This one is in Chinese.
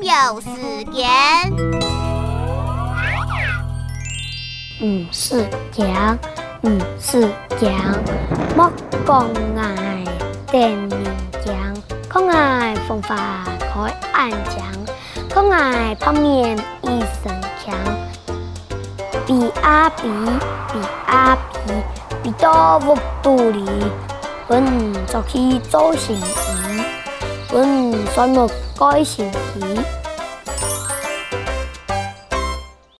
有时间嗯是这样是莫讲爱听你讲爱风开可爱讲爱旁边一身强比阿比比阿比比到我肚里问做事做什 은 써먹 꺼이시기